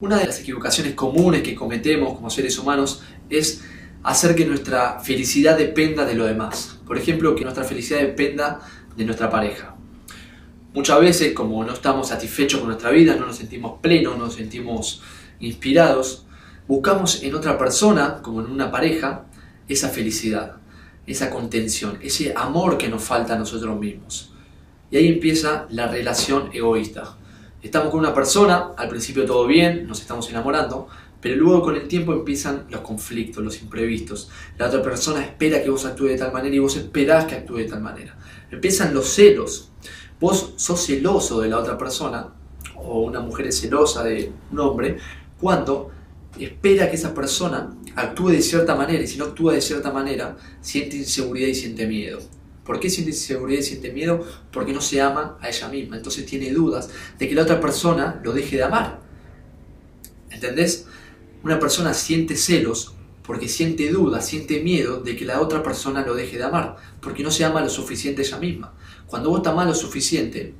Una de las equivocaciones comunes que cometemos como seres humanos es hacer que nuestra felicidad dependa de lo demás. Por ejemplo, que nuestra felicidad dependa de nuestra pareja. Muchas veces, como no estamos satisfechos con nuestra vida, no nos sentimos plenos, no nos sentimos inspirados, buscamos en otra persona, como en una pareja, esa felicidad, esa contención, ese amor que nos falta a nosotros mismos. Y ahí empieza la relación egoísta Estamos con una persona, al principio todo bien, nos estamos enamorando, pero luego con el tiempo empiezan los conflictos, los imprevistos. La otra persona espera que vos actúes de tal manera y vos esperás que actúe de tal manera. Empiezan los celos. Vos sos celoso de la otra persona, o una mujer es celosa de un hombre, cuando espera que esa persona actúe de cierta manera y si no actúa de cierta manera, siente inseguridad y siente miedo. ¿Por qué siente inseguridad y siente miedo? Porque no se ama a ella misma. Entonces tiene dudas de que la otra persona lo deje de amar. ¿Entendés? Una persona siente celos porque siente dudas, siente miedo de que la otra persona lo deje de amar, porque no se ama lo suficiente ella misma. Cuando vos te amás lo suficiente,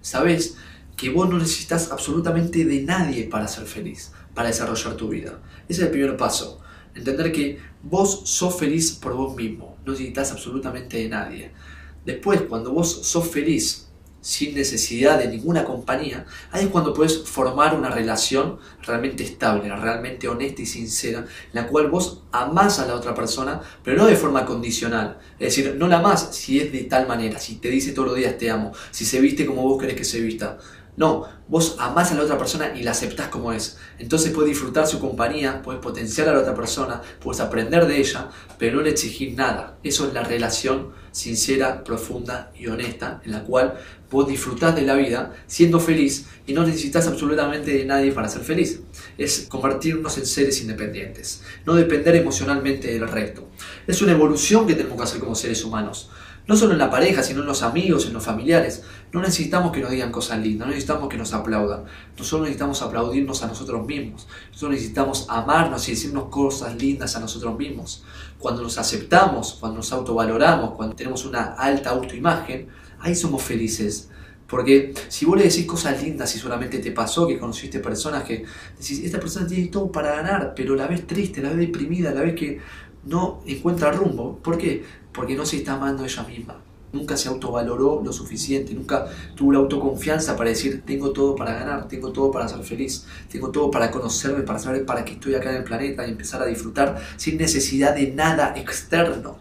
sabés que vos no necesitas absolutamente de nadie para ser feliz, para desarrollar tu vida. Ese es el primer paso. Entender que vos sos feliz por vos mismo, no necesitas absolutamente de nadie. Después, cuando vos sos feliz sin necesidad de ninguna compañía, ahí es cuando puedes formar una relación realmente estable, realmente honesta y sincera, en la cual vos amás a la otra persona, pero no de forma condicional. Es decir, no la amás si es de tal manera, si te dice todos los días te amo, si se viste como vos querés que se vista. No, vos amás a la otra persona y la aceptás como es. Entonces puedes disfrutar su compañía, puedes potenciar a la otra persona, puedes aprender de ella, pero no le exigir nada. Eso es la relación sincera, profunda y honesta en la cual vos disfrutás de la vida siendo feliz y no necesitas absolutamente de nadie para ser feliz. Es convertirnos en seres independientes, no depender emocionalmente del resto. Es una evolución que tenemos que hacer como seres humanos. No solo en la pareja, sino en los amigos, en los familiares. No necesitamos que nos digan cosas lindas, no necesitamos que nos aplaudan. Nosotros necesitamos aplaudirnos a nosotros mismos. Nosotros necesitamos amarnos y decirnos cosas lindas a nosotros mismos. Cuando nos aceptamos, cuando nos autovaloramos, cuando tenemos una alta autoimagen, ahí somos felices. Porque si vos le decís cosas lindas y solamente te pasó que conociste personas que decís, esta persona tiene todo para ganar, pero la ves triste, la ves deprimida, la ves que no encuentra rumbo. ¿Por qué? Porque no se está amando ella misma. Nunca se autovaloró lo suficiente, nunca tuvo la autoconfianza para decir, tengo todo para ganar, tengo todo para ser feliz, tengo todo para conocerme, para saber para qué estoy acá en el planeta y empezar a disfrutar sin necesidad de nada externo.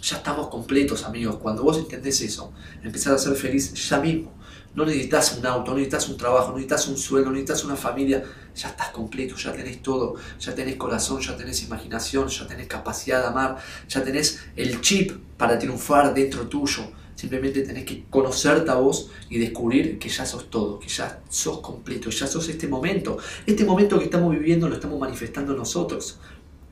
Ya estamos completos, amigos. Cuando vos entendés eso, empezás a ser feliz ya mismo. No necesitas un auto, no necesitas un trabajo, no necesitas un sueldo, no necesitas una familia. Ya estás completo, ya tenés todo. Ya tenés corazón, ya tenés imaginación, ya tenés capacidad de amar, ya tenés el chip para triunfar dentro tuyo. Simplemente tenés que conocerte a vos y descubrir que ya sos todo, que ya sos completo, ya sos este momento. Este momento que estamos viviendo lo estamos manifestando nosotros.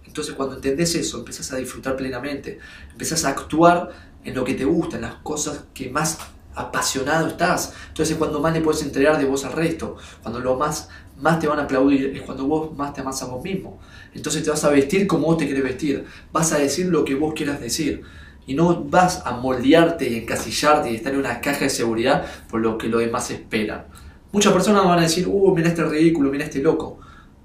Entonces cuando entendés eso, empezás a disfrutar plenamente, empezás a actuar en lo que te gusta, en las cosas que más apasionado estás. Entonces es cuando más le puedes entregar de vos al resto. Cuando lo más, más te van a aplaudir es cuando vos más te amas a vos mismo. Entonces te vas a vestir como vos te querés vestir. Vas a decir lo que vos quieras decir. Y no vas a moldearte y encasillarte y estar en una caja de seguridad por lo que los demás esperan. Muchas personas van a decir, uh, mira este ridículo, mira este loco.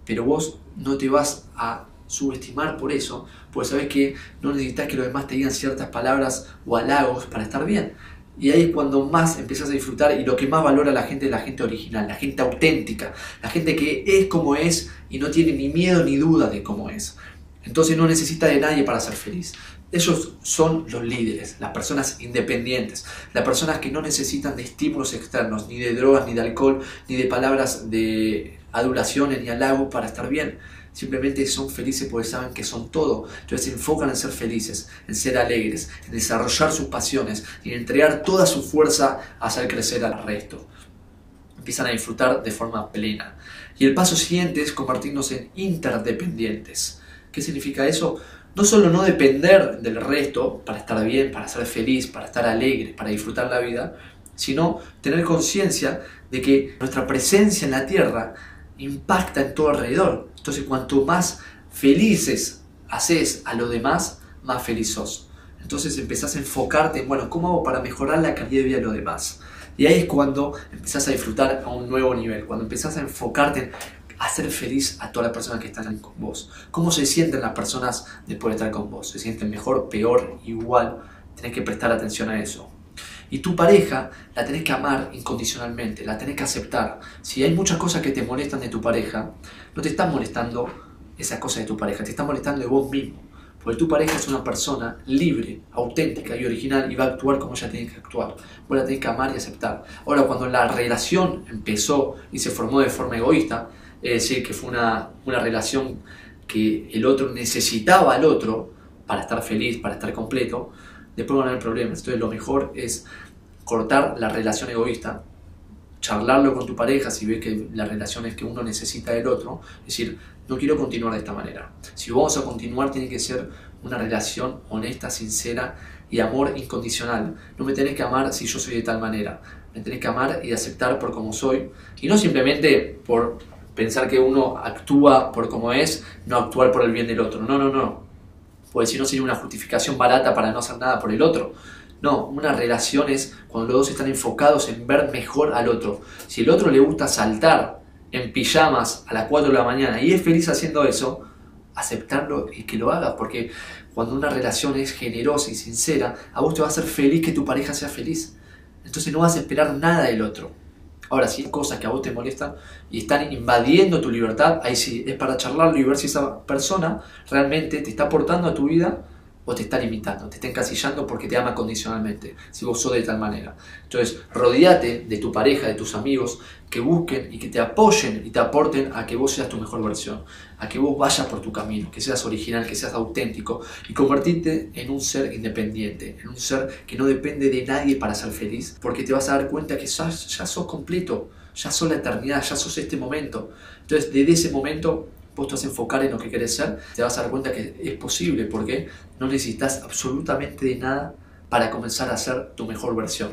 Pero vos no te vas a subestimar por eso, pues sabes que no necesitas que los demás te digan ciertas palabras o halagos para estar bien. Y ahí es cuando más empiezas a disfrutar y lo que más valora la gente es la gente original, la gente auténtica, la gente que es como es y no tiene ni miedo ni duda de cómo es. Entonces no necesita de nadie para ser feliz. Ellos son los líderes, las personas independientes, las personas que no necesitan de estímulos externos, ni de drogas, ni de alcohol, ni de palabras de adulaciones, ni halagos para estar bien Simplemente son felices porque saben que son todo. Entonces se enfocan en ser felices, en ser alegres, en desarrollar sus pasiones y en entregar toda su fuerza a hacer crecer al resto. Empiezan a disfrutar de forma plena. Y el paso siguiente es convertirnos en interdependientes. ¿Qué significa eso? No solo no depender del resto para estar bien, para ser feliz, para estar alegre, para disfrutar la vida, sino tener conciencia de que nuestra presencia en la tierra impacta en todo alrededor. Entonces, cuanto más felices haces a los demás, más feliz sos. Entonces empezás a enfocarte en, bueno, ¿cómo hago para mejorar la calidad de vida de los demás? Y ahí es cuando empezás a disfrutar a un nuevo nivel, cuando empezás a enfocarte en hacer feliz a todas las personas que están con vos. ¿Cómo se sienten las personas después de estar con vos? ¿Se sienten mejor, peor, igual? Tenés que prestar atención a eso. Y tu pareja la tenés que amar incondicionalmente, la tenés que aceptar. Si hay muchas cosas que te molestan de tu pareja, no te están molestando esas cosas de tu pareja, te están molestando de vos mismo. Porque tu pareja es una persona libre, auténtica y original y va a actuar como ella tiene que actuar. Vos la tenés que amar y aceptar. Ahora, cuando la relación empezó y se formó de forma egoísta, es decir, que fue una, una relación que el otro necesitaba al otro para estar feliz, para estar completo, después van a haber problemas. Entonces lo mejor es cortar la relación egoísta, charlarlo con tu pareja si ves que la relación es que uno necesita del otro, es decir, no quiero continuar de esta manera. Si vamos a continuar tiene que ser una relación honesta, sincera y amor incondicional. No me tenés que amar si yo soy de tal manera. Me tenés que amar y aceptar por como soy. Y no simplemente por pensar que uno actúa por como es, no actuar por el bien del otro. No, no, no pues si no sería una justificación barata para no hacer nada por el otro. No, una relación es cuando los dos están enfocados en ver mejor al otro. Si el otro le gusta saltar en pijamas a las 4 de la mañana y es feliz haciendo eso, aceptarlo y que lo haga, porque cuando una relación es generosa y sincera, a vos te va a hacer feliz que tu pareja sea feliz. Entonces no vas a esperar nada del otro. Ahora, si hay cosas que a vos te molestan y están invadiendo tu libertad, ahí sí, es para charlarlo y ver si esa persona realmente te está aportando a tu vida te está limitando, te está encasillando porque te ama condicionalmente, si vos sos de tal manera. Entonces, rodeate de tu pareja, de tus amigos, que busquen y que te apoyen y te aporten a que vos seas tu mejor versión, a que vos vayas por tu camino, que seas original, que seas auténtico y convertirte en un ser independiente, en un ser que no depende de nadie para ser feliz, porque te vas a dar cuenta que ya, ya sos completo, ya sos la eternidad, ya sos este momento. Entonces, desde ese momento vos te vas a enfocar en lo que querés ser, te vas a dar cuenta que es posible porque no necesitas absolutamente de nada para comenzar a ser tu mejor versión.